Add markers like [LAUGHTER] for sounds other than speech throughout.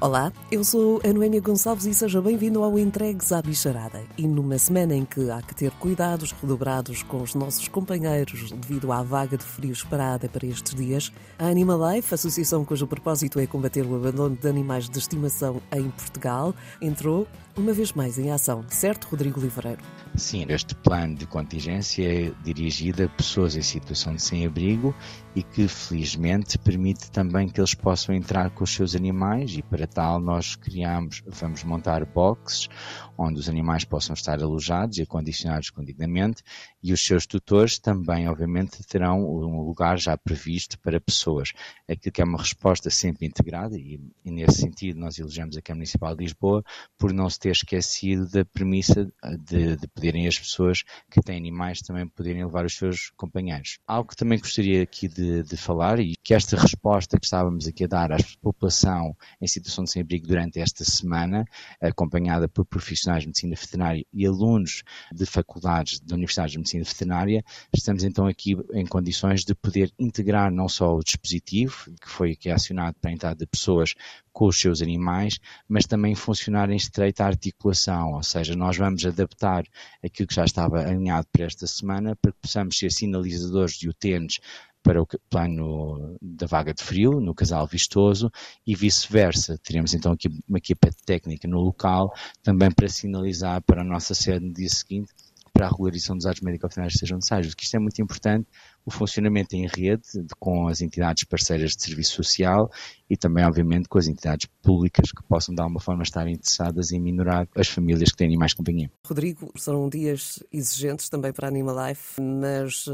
Olá, eu sou a Noémia Gonçalves e seja bem-vindo ao Entregues à Bicharada. E numa semana em que há que ter cuidados redobrados com os nossos companheiros devido à vaga de frio esperada para estes dias, a Animal Life, associação cujo propósito é combater o abandono de animais de estimação em Portugal, entrou uma vez mais em ação, certo, Rodrigo Livreiro? Sim, este plano de contingência é dirigido a pessoas em situação de sem-abrigo e que, felizmente, permite também que eles possam entrar com os seus animais e, para tal, nós criamos, vamos montar boxes onde os animais possam estar alojados e acondicionados condignamente e os seus tutores também, obviamente, terão um lugar já previsto para pessoas. Aquilo que é uma resposta sempre integrada e, e nesse sentido, nós elogiamos a Câmara Municipal de Lisboa por não se ter esquecido da premissa de, de poderem as pessoas que têm animais também poderem levar os seus companheiros. Algo que também gostaria aqui de, de falar e que esta resposta que estávamos aqui a dar à população em situação de sem-abrigo durante esta semana, acompanhada por profissionais de medicina veterinária e alunos de faculdades de universidades de medicina veterinária, estamos então aqui em condições de poder integrar não só o dispositivo, que foi aqui acionado para a entrada de pessoas com os seus animais, mas também funcionar em estreita articulação, ou seja, nós vamos adaptar aquilo que já estava alinhado para esta semana para que possamos ser sinalizadores de utentes para o plano da vaga de frio, no casal vistoso, e vice-versa. Teremos então aqui uma equipa técnica no local, também para sinalizar para a nossa sede no dia seguinte, para a regularização dos atos médico-veterinários que sejam necessários, que isto é muito importante, o funcionamento em rede com as entidades parceiras de serviço social e também, obviamente, com as entidades públicas que possam, de alguma forma, estar interessadas em minorar as famílias que têm de companhia. Rodrigo, são dias exigentes também para a Animal Life, mas uh,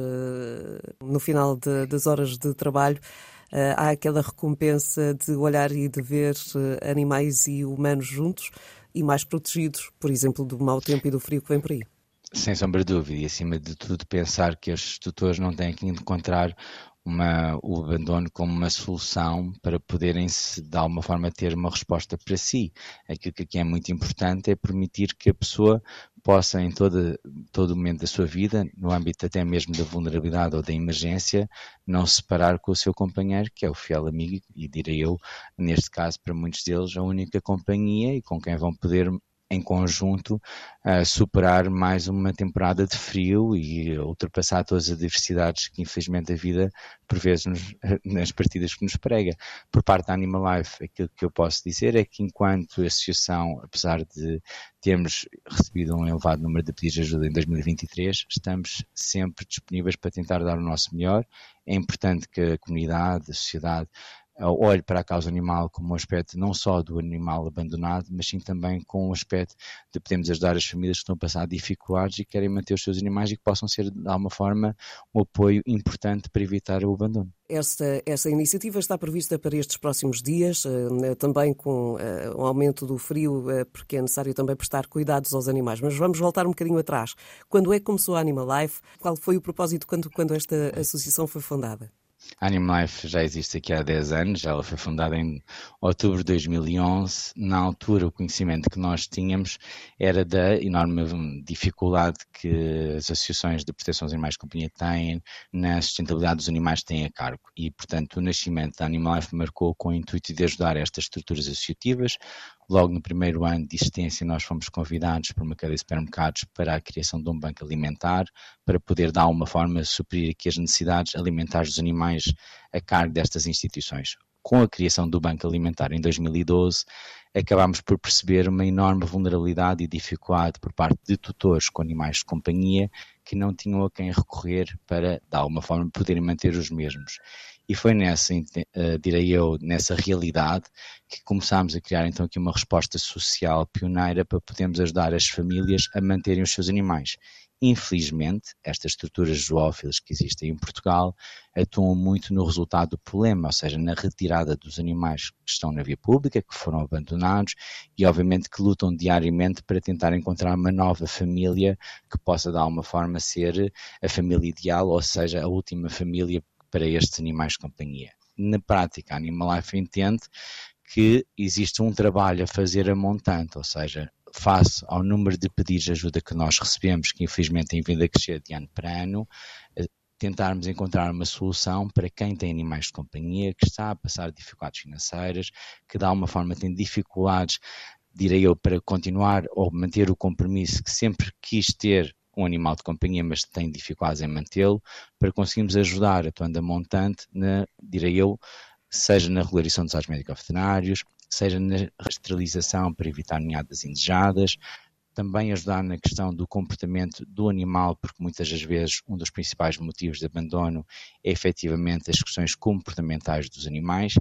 no final de, das horas de trabalho uh, há aquela recompensa de olhar e de ver uh, animais e humanos juntos e mais protegidos, por exemplo, do mau tempo e do frio que vem por aí. Sem sombra de dúvida, e acima de tudo pensar que os tutores não têm que encontrar uma, o abandono como uma solução para poderem, de alguma forma, ter uma resposta para si. Aquilo que aqui é muito importante é permitir que a pessoa possa, em todo, todo momento da sua vida, no âmbito até mesmo da vulnerabilidade ou da emergência, não se separar com o seu companheiro, que é o fiel amigo, e direi eu, neste caso, para muitos deles, a única companhia e com quem vão poder em conjunto uh, superar mais uma temporada de frio e ultrapassar todas as adversidades que infelizmente a vida por vezes nos, [LAUGHS] nas partidas que nos prega. Por parte da Animal Life, aquilo que eu posso dizer é que enquanto associação, apesar de termos recebido um elevado número de pedidos de ajuda em 2023, estamos sempre disponíveis para tentar dar o nosso melhor. É importante que a comunidade, a sociedade olhe para a causa animal como um aspecto não só do animal abandonado, mas sim também com um aspecto de podermos ajudar as famílias que estão a passar dificuldades e querem manter os seus animais e que possam ser, de alguma forma, um apoio importante para evitar o abandono. Esta, esta iniciativa está prevista para estes próximos dias, eh, também com eh, o aumento do frio, eh, porque é necessário também prestar cuidados aos animais. Mas vamos voltar um bocadinho atrás. Quando é que começou a Animal Life? Qual foi o propósito quando, quando esta associação foi fundada? A Animalife já existe aqui há 10 anos, ela foi fundada em outubro de 2011. Na altura, o conhecimento que nós tínhamos era da enorme dificuldade que as associações de proteção dos animais de companhia têm na sustentabilidade dos animais que têm a cargo. E, portanto, o nascimento da Animalife marcou com o intuito de ajudar estas estruturas associativas, Logo no primeiro ano de existência, nós fomos convidados por uma cadeia de supermercados para a criação de um banco alimentar, para poder, de alguma forma, suprir aqui as necessidades alimentares dos animais a cargo destas instituições. Com a criação do Banco Alimentar em 2012, acabámos por perceber uma enorme vulnerabilidade e dificuldade por parte de tutores com animais de companhia que não tinham a quem recorrer para, de alguma forma, poderem manter os mesmos. E foi nessa, uh, direi eu, nessa realidade que começámos a criar então aqui uma resposta social pioneira para podermos ajudar as famílias a manterem os seus animais. Infelizmente, estas estruturas zoófilas que existem em Portugal atuam muito no resultado do problema, ou seja, na retirada dos animais que estão na via pública, que foram abandonados e, obviamente, que lutam diariamente para tentar encontrar uma nova família que possa, de alguma forma, ser a família ideal, ou seja, a última família para estes animais de companhia. Na prática, a Animal Life entende que existe um trabalho a fazer a montante, ou seja, face ao número de pedidos de ajuda que nós recebemos, que infelizmente tem vindo a crescer de ano para ano, tentarmos encontrar uma solução para quem tem animais de companhia, que está a passar dificuldades financeiras, que de alguma forma tem dificuldades, direi eu, para continuar ou manter o compromisso que sempre quis ter um animal de companhia, mas tem dificuldades em mantê-lo, para conseguirmos ajudar, atuando a montante, na, direi eu, seja na regularização dos atos médico-veterinários, seja na esterilização para evitar ninhadas indesejadas, também ajudar na questão do comportamento do animal, porque muitas das vezes um dos principais motivos de abandono é efetivamente as questões comportamentais dos animais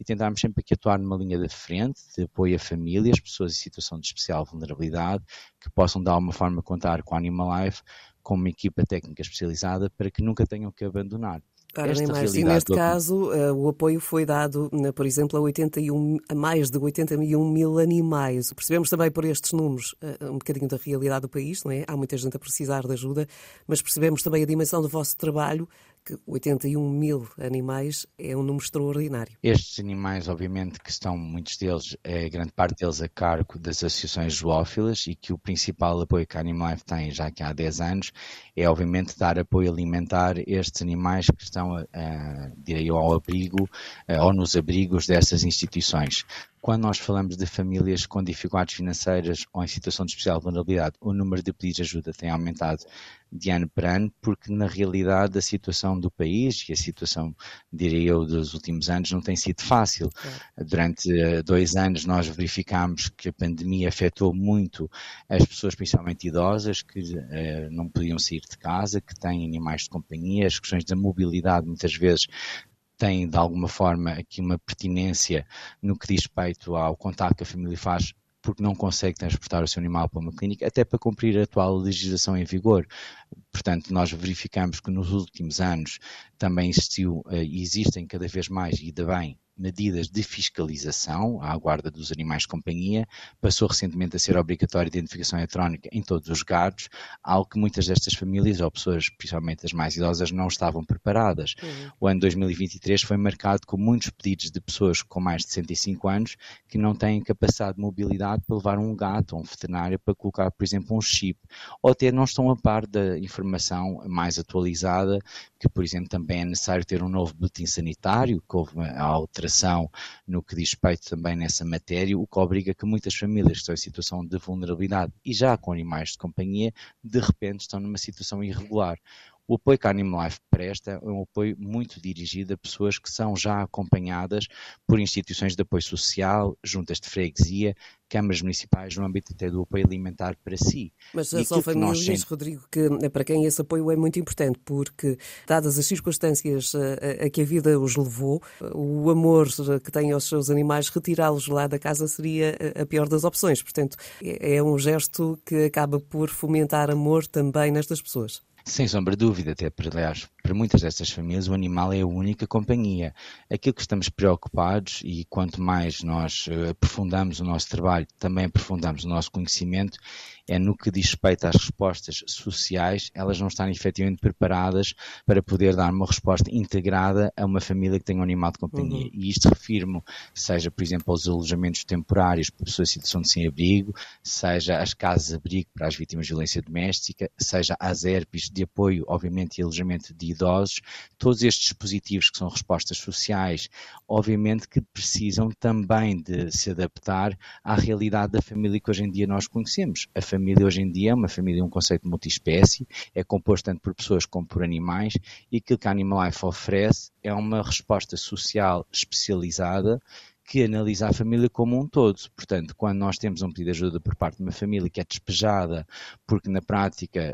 e tentarmos sempre aqui atuar numa linha de frente de apoio a famílias, pessoas em situação de especial vulnerabilidade, que possam de alguma forma contar com a Animal Life como uma equipa técnica especializada para que nunca tenham que abandonar. Para Esta mais. E neste do... caso, uh, o apoio foi dado, por exemplo, a, 81, a mais de 81 mil animais. Percebemos também por estes números uh, um bocadinho da realidade do país, não é? Há muita gente a precisar de ajuda, mas percebemos também a dimensão do vosso trabalho que 81 mil animais é um número extraordinário. Estes animais, obviamente, que estão, muitos deles, é, grande parte deles a cargo das associações zoófilas e que o principal apoio que a Animal Life tem já que há 10 anos é, obviamente, dar apoio alimentar a estes animais que estão, a, a, direi eu, ao abrigo a, ou nos abrigos dessas instituições. Quando nós falamos de famílias com dificuldades financeiras ou em situação de especial vulnerabilidade, o número de pedidos de ajuda tem aumentado de ano para ano, porque na realidade a situação do país e a situação, diria eu, dos últimos anos não tem sido fácil. É. Durante eh, dois anos nós verificámos que a pandemia afetou muito as pessoas, principalmente idosas, que uh, não podiam sair de casa, que têm animais de companhia, as questões da mobilidade muitas vezes tem de alguma forma aqui uma pertinência no que diz respeito ao contato que a família faz porque não consegue transportar o seu animal para uma clínica, até para cumprir a atual legislação em vigor. Portanto, nós verificamos que nos últimos anos também existiu eh, e existem cada vez mais, e de bem, medidas de fiscalização à guarda dos animais de companhia, passou recentemente a ser obrigatória a identificação eletrónica em todos os gados, algo que muitas destas famílias, ou pessoas, principalmente as mais idosas, não estavam preparadas. Uhum. O ano 2023 foi marcado com muitos pedidos de pessoas com mais de 65 anos que não têm capacidade de mobilidade para levar um gato a um veterinário para colocar, por exemplo, um chip, ou até não estão a par da informação mais atualizada, que, por exemplo, também é necessário ter um novo boletim sanitário, que houve a alteração no que diz respeito também nessa matéria, o que obriga que muitas famílias que estão em situação de vulnerabilidade e já com animais de companhia, de repente estão numa situação irregular. O apoio que a Animal Life presta é um apoio muito dirigido a pessoas que são já acompanhadas por instituições de apoio social, juntas de freguesia, câmaras municipais no âmbito até do apoio alimentar para si. Mas são famílias, nós... Rodrigo, que eh, para quem esse apoio é muito importante, porque, dadas as circunstâncias a, eh, a que a vida os levou, o amor que têm aos seus animais, retirá-los lá da casa seria a pior das opções. Portanto, é, é um gesto que acaba por fomentar amor também nestas pessoas. Sem sombra de dúvida, até para, aliás, para muitas destas famílias o animal é a única companhia. Aquilo que estamos preocupados e quanto mais nós eh, aprofundamos o nosso trabalho, também aprofundamos o nosso conhecimento, é no que diz respeito às respostas sociais, elas não estarem efetivamente preparadas para poder dar uma resposta integrada a uma família que tem um animal de companhia. Uhum. E isto refiro-me, seja, por exemplo, aos alojamentos temporários para pessoas em situação de sem-abrigo, seja às casas de abrigo para as vítimas de violência doméstica, seja às ERPs de apoio, obviamente, e alojamento de idosos, todos estes dispositivos que são respostas sociais, obviamente que precisam também de se adaptar à realidade da família que hoje em dia nós conhecemos. A família hoje em dia é uma família, um conceito multiespécie, é composto tanto por pessoas como por animais, e aquilo que a Animal Life oferece é uma resposta social especializada que analisa a família como um todo. Portanto, quando nós temos um pedido de ajuda por parte de uma família que é despejada, porque na prática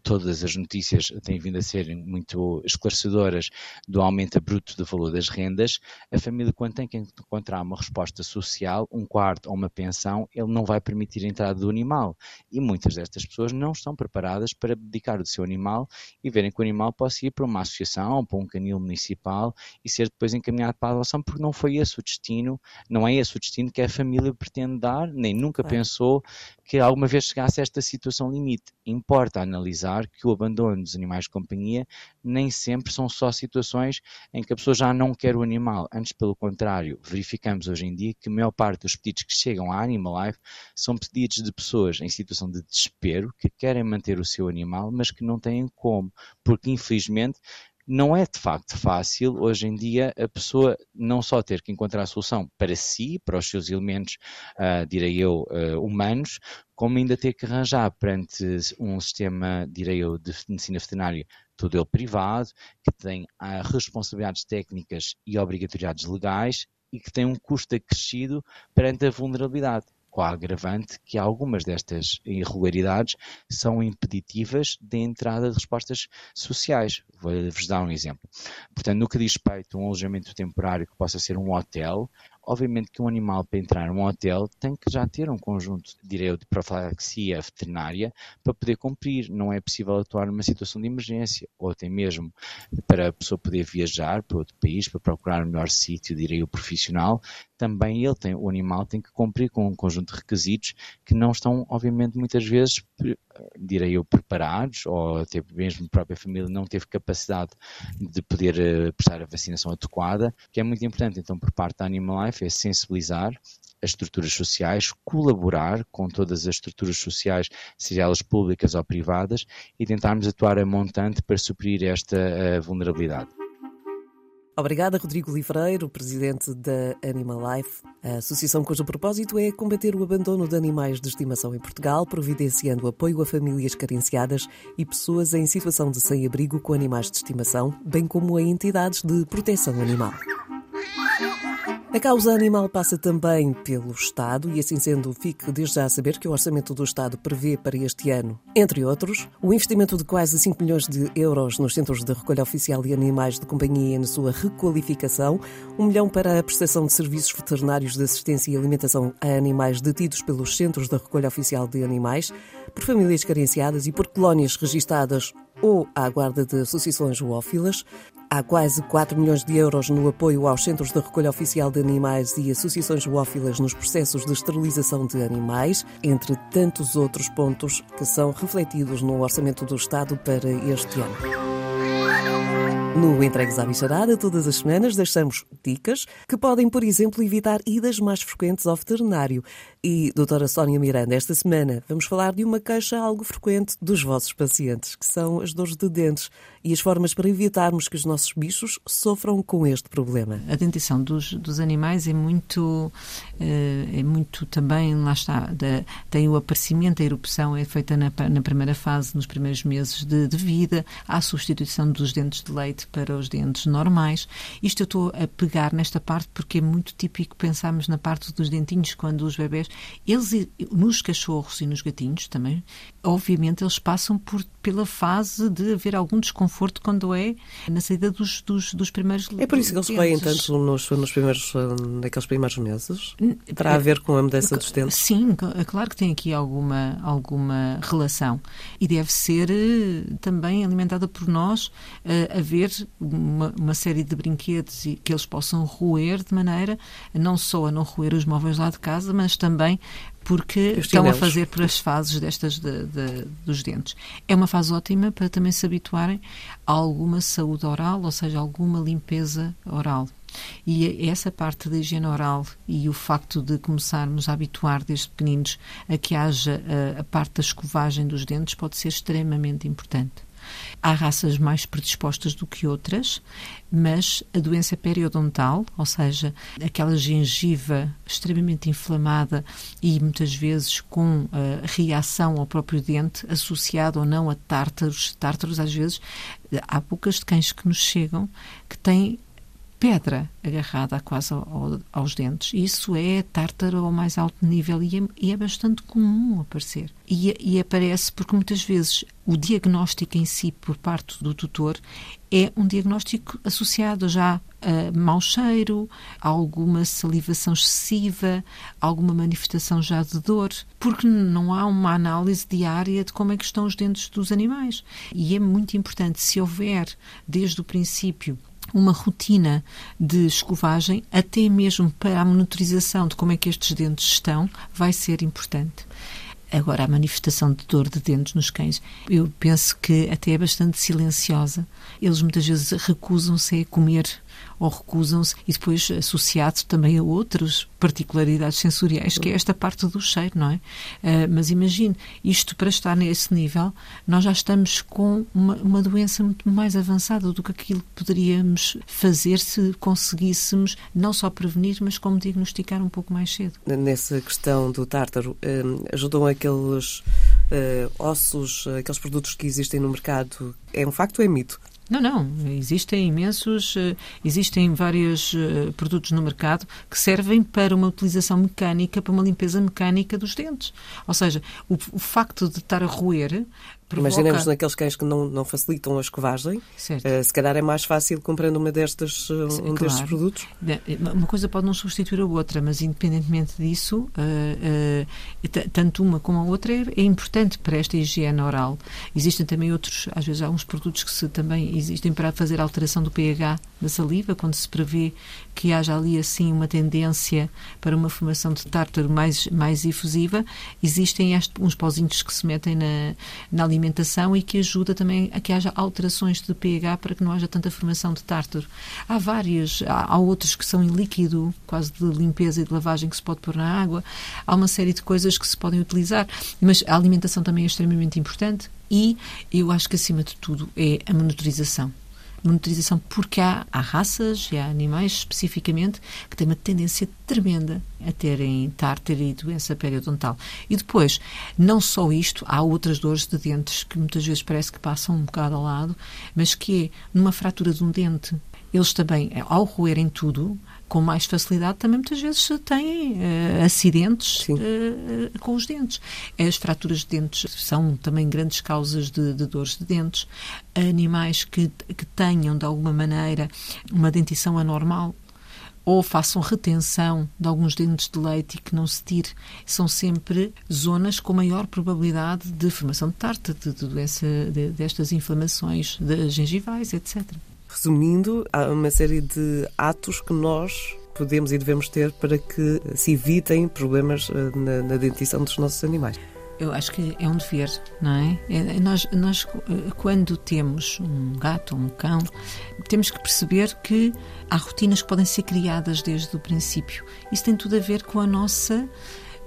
todas as notícias têm vindo a ser muito esclarecedoras do aumento bruto do valor das rendas, a família, quando tem que encontrar uma resposta social, um quarto ou uma pensão, ele não vai permitir a entrada do animal. E muitas destas pessoas não estão preparadas para dedicar o seu animal e verem que o animal possa ir para uma associação, para um canil municipal e ser depois encaminhado para a adoção, porque não foi esse o destino destino, não é esse o destino que a família pretende dar, nem nunca pensou que alguma vez chegasse a esta situação limite. Importa analisar que o abandono dos animais de companhia nem sempre são só situações em que a pessoa já não quer o animal. Antes, pelo contrário, verificamos hoje em dia que a maior parte dos pedidos que chegam à Animal Life são pedidos de pessoas em situação de desespero que querem manter o seu animal, mas que não têm como, porque infelizmente não é de facto fácil hoje em dia a pessoa não só ter que encontrar a solução para si, para os seus elementos, uh, direi eu, uh, humanos, como ainda ter que arranjar perante um sistema, direi eu, de medicina veterinária, todo ele privado, que tem uh, responsabilidades técnicas e obrigatoriedades legais e que tem um custo acrescido perante a vulnerabilidade com a agravante que algumas destas irregularidades são impeditivas de entrada de respostas sociais. Vou-vos dar um exemplo. Portanto, no que diz respeito a um alojamento temporário que possa ser um hotel, Obviamente que um animal para entrar num hotel tem que já ter um conjunto, direi eu, de profilaxia veterinária para poder cumprir. Não é possível atuar numa situação de emergência ou até mesmo para a pessoa poder viajar para outro país para procurar um melhor sítio, direi eu, profissional. Também ele tem, o animal tem que cumprir com um conjunto de requisitos que não estão, obviamente, muitas vezes, direi eu, preparados ou até mesmo a própria família não teve capacidade de poder eh, prestar a vacinação adequada, que é muito importante. Então, por parte da Animal Life, é sensibilizar as estruturas sociais, colaborar com todas as estruturas sociais, seja elas públicas ou privadas, e tentarmos atuar a montante para suprir esta uh, vulnerabilidade. Obrigada, Rodrigo Livreiro, presidente da Animal Life, a associação cujo propósito é combater o abandono de animais de estimação em Portugal, providenciando apoio a famílias carenciadas e pessoas em situação de sem-abrigo com animais de estimação, bem como a entidades de proteção animal. A causa animal passa também pelo Estado e, assim sendo, fique desde já a saber que o Orçamento do Estado prevê para este ano, entre outros, o investimento de quase 5 milhões de euros nos centros de recolha oficial de animais de companhia na sua requalificação, 1 milhão para a prestação de serviços veterinários de assistência e alimentação a animais detidos pelos centros de recolha oficial de animais, por famílias carenciadas e por colónias registadas ou à guarda de associações zoófilas, Há quase 4 milhões de euros no apoio aos centros de recolha oficial de animais e associações zoófilas nos processos de esterilização de animais, entre tantos outros pontos que são refletidos no Orçamento do Estado para este ano. No Entregues à Bicharada, todas as semanas deixamos dicas que podem, por exemplo, evitar idas mais frequentes ao veterinário. E, doutora Sónia Miranda, esta semana vamos falar de uma queixa algo frequente dos vossos pacientes, que são as dores de dentes e as formas para evitarmos que os nossos bichos sofram com este problema. A dentição dos, dos animais é muito, eh, é muito também, lá está, da, tem o aparecimento, a erupção é feita na, na primeira fase, nos primeiros meses de, de vida, há a substituição dos dentes de leite para os dentes normais. Isto eu estou a pegar nesta parte porque é muito típico pensarmos na parte dos dentinhos quando os bebés, eles nos cachorros e nos gatinhos também, obviamente eles passam por, pela fase de haver algum desconforto quando é na saída dos, dos, dos primeiros É por isso que eles vêm tanto nos, nos primeiros, naqueles primeiros meses? Para haver com a mudança dos dentes? Sim, é claro que tem aqui alguma, alguma relação. E deve ser eh, também alimentada por nós uh, haver uma, uma, série de brinquedos que eles possam roer de maneira não só a não roer os móveis lá de casa, mas também porque estão a fazer por as fases destas de, de, dos dentes. É uma fase ótima para também se habituarem a alguma saúde oral, ou seja, alguma limpeza oral. E essa parte da higiene oral e o facto de começarmos a habituar desde pequeninos a que haja a, a parte da escovagem dos dentes pode ser extremamente importante. Há raças mais predispostas do que outras, mas a doença periodontal, ou seja, aquela gengiva extremamente inflamada e muitas vezes com uh, reação ao próprio dente, associada ou não a tártaros, tártaros às vezes, há poucas de cães que nos chegam que têm pedra agarrada quase ao, aos dentes. Isso é tártaro ao mais alto nível e é, e é bastante comum aparecer. E, e, aparece porque muitas vezes o diagnóstico em si por parte do tutor é um diagnóstico associado já a mau cheiro, a alguma salivação excessiva, alguma manifestação já de dor, porque não há uma análise diária de como é que estão os dentes dos animais. E é muito importante, se houver desde o princípio uma rotina de escovagem, até mesmo para a monitorização de como é que estes dentes estão, vai ser importante. Agora, a manifestação de dor de dentes nos cães, eu penso que até é bastante silenciosa. Eles muitas vezes recusam-se a comer ou recusam-se, e depois associado também a outras particularidades sensoriais, que é esta parte do cheiro, não é? Uh, mas imagine, isto para estar nesse nível, nós já estamos com uma, uma, doença muito mais avançada do que aquilo que poderíamos fazer se conseguíssemos não só prevenir, mas como diagnosticar um pouco mais cedo. Nessa questão do tártaro, um, ajudam aqueles uh, ossos, aqueles produtos que existem no mercado? É um facto ou é mito? Não, não. Existem imensos, eh, existem vários eh, produtos no mercado que servem para uma utilização mecânica, para uma limpeza mecânica dos dentes. Ou seja, o, o facto de estar a roer Provoca... Imaginemos naqueles cães que não, não facilitam a escovagem, uh, se calhar é mais fácil comprando uma destas, uh, um claro. destes produtos. Uma coisa pode não substituir a outra, mas independentemente disso, uh, tanto uma como a outra é, é, importante para esta higiene oral. Existem também outros, às vezes há uns produtos que se, também existem para fazer alteração do pH da saliva, quando se prevê que haja ali assim uma tendência para uma formação de tártaro mais, mais efusiva, existem este, uns pozinhos que se metem na, na alimentação alimentação e que ajuda também a que haja alterações de pH para que não haja tanta formação de tártaro. Há várias, há, há outros que são em líquido, quase de limpeza e de lavagem que se pode pôr na água. Há uma série de coisas que se podem utilizar, mas a alimentação também é extremamente importante e eu acho que acima de tudo é a monitorização monitorização, porque há, há raças e há animais especificamente que têm uma tendência tremenda a terem tártaro e doença periodontal. E depois, não só isto, há outras dores de dentes que muitas vezes parece que passam um bocado ao lado, mas que é numa fratura de um dente eles também, ao roerem tudo, com mais facilidade, também muitas vezes têm uh, acidentes uh, com os dentes. As fraturas de dentes são também grandes causas de, de dores de dentes. Animais que, que tenham, de alguma maneira, uma dentição anormal, ou façam retenção de alguns dentes de leite e que não se tire, são sempre zonas com maior probabilidade de formação de tarta, de, de doença de, destas inflamações de gengivais, etc. Resumindo, há uma série de atos que nós podemos e devemos ter para que se evitem problemas eh, na, na dentição dos nossos animais. Eu acho que é um dever, não é? é nós, nós, eh, quando temos um gato ou um cão, temos que perceber que há rotinas que podem ser criadas desde o princípio. Isso tem tudo a ver com a nossa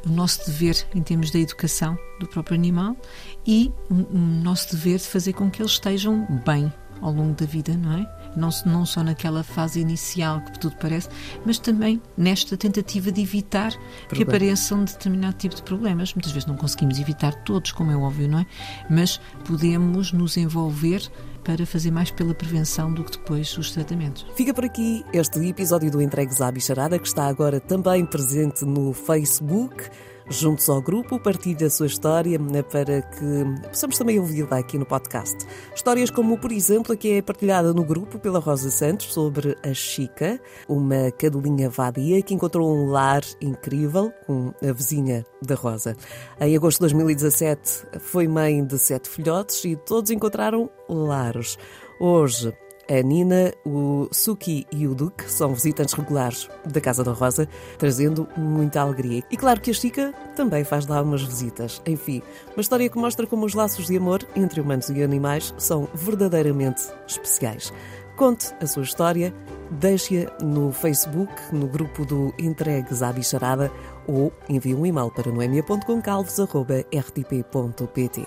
o nosso dever em termos da educação do próprio animal e o nosso dever de fazer com que eles estejam bem ao longo da vida, não é? Não, não só naquela fase inicial que tudo parece, mas também nesta tentativa de evitar Problema. que apareçam determinado tipo de problemas. Muitas vezes não conseguimos evitar todos, como é óbvio, não é? Mas podemos nos envolver para fazer mais pela prevenção do que depois os tratamentos. Fica por aqui este episódio do Entregues à Bicharada, que está agora também presente no Facebook juntos ao grupo, partilhe a sua história né, para que possamos também ouvi-la aqui no podcast. Histórias como, por exemplo, a que é partilhada no grupo pela Rosa Santos sobre a Chica, uma cadulinha vadia que encontrou um lar incrível com a vizinha da Rosa. Em agosto de 2017 foi mãe de sete filhotes e todos encontraram lares. Hoje a Nina, o Suki e o Duque são visitantes regulares da Casa da Rosa, trazendo muita alegria. E claro que a Chica também faz lá umas visitas. Enfim, uma história que mostra como os laços de amor entre humanos e animais são verdadeiramente especiais. Conte a sua história, deixe-a no Facebook, no grupo do Entregues à Bicharada ou envie um e-mail para noemia.concalvos.rtp.pt.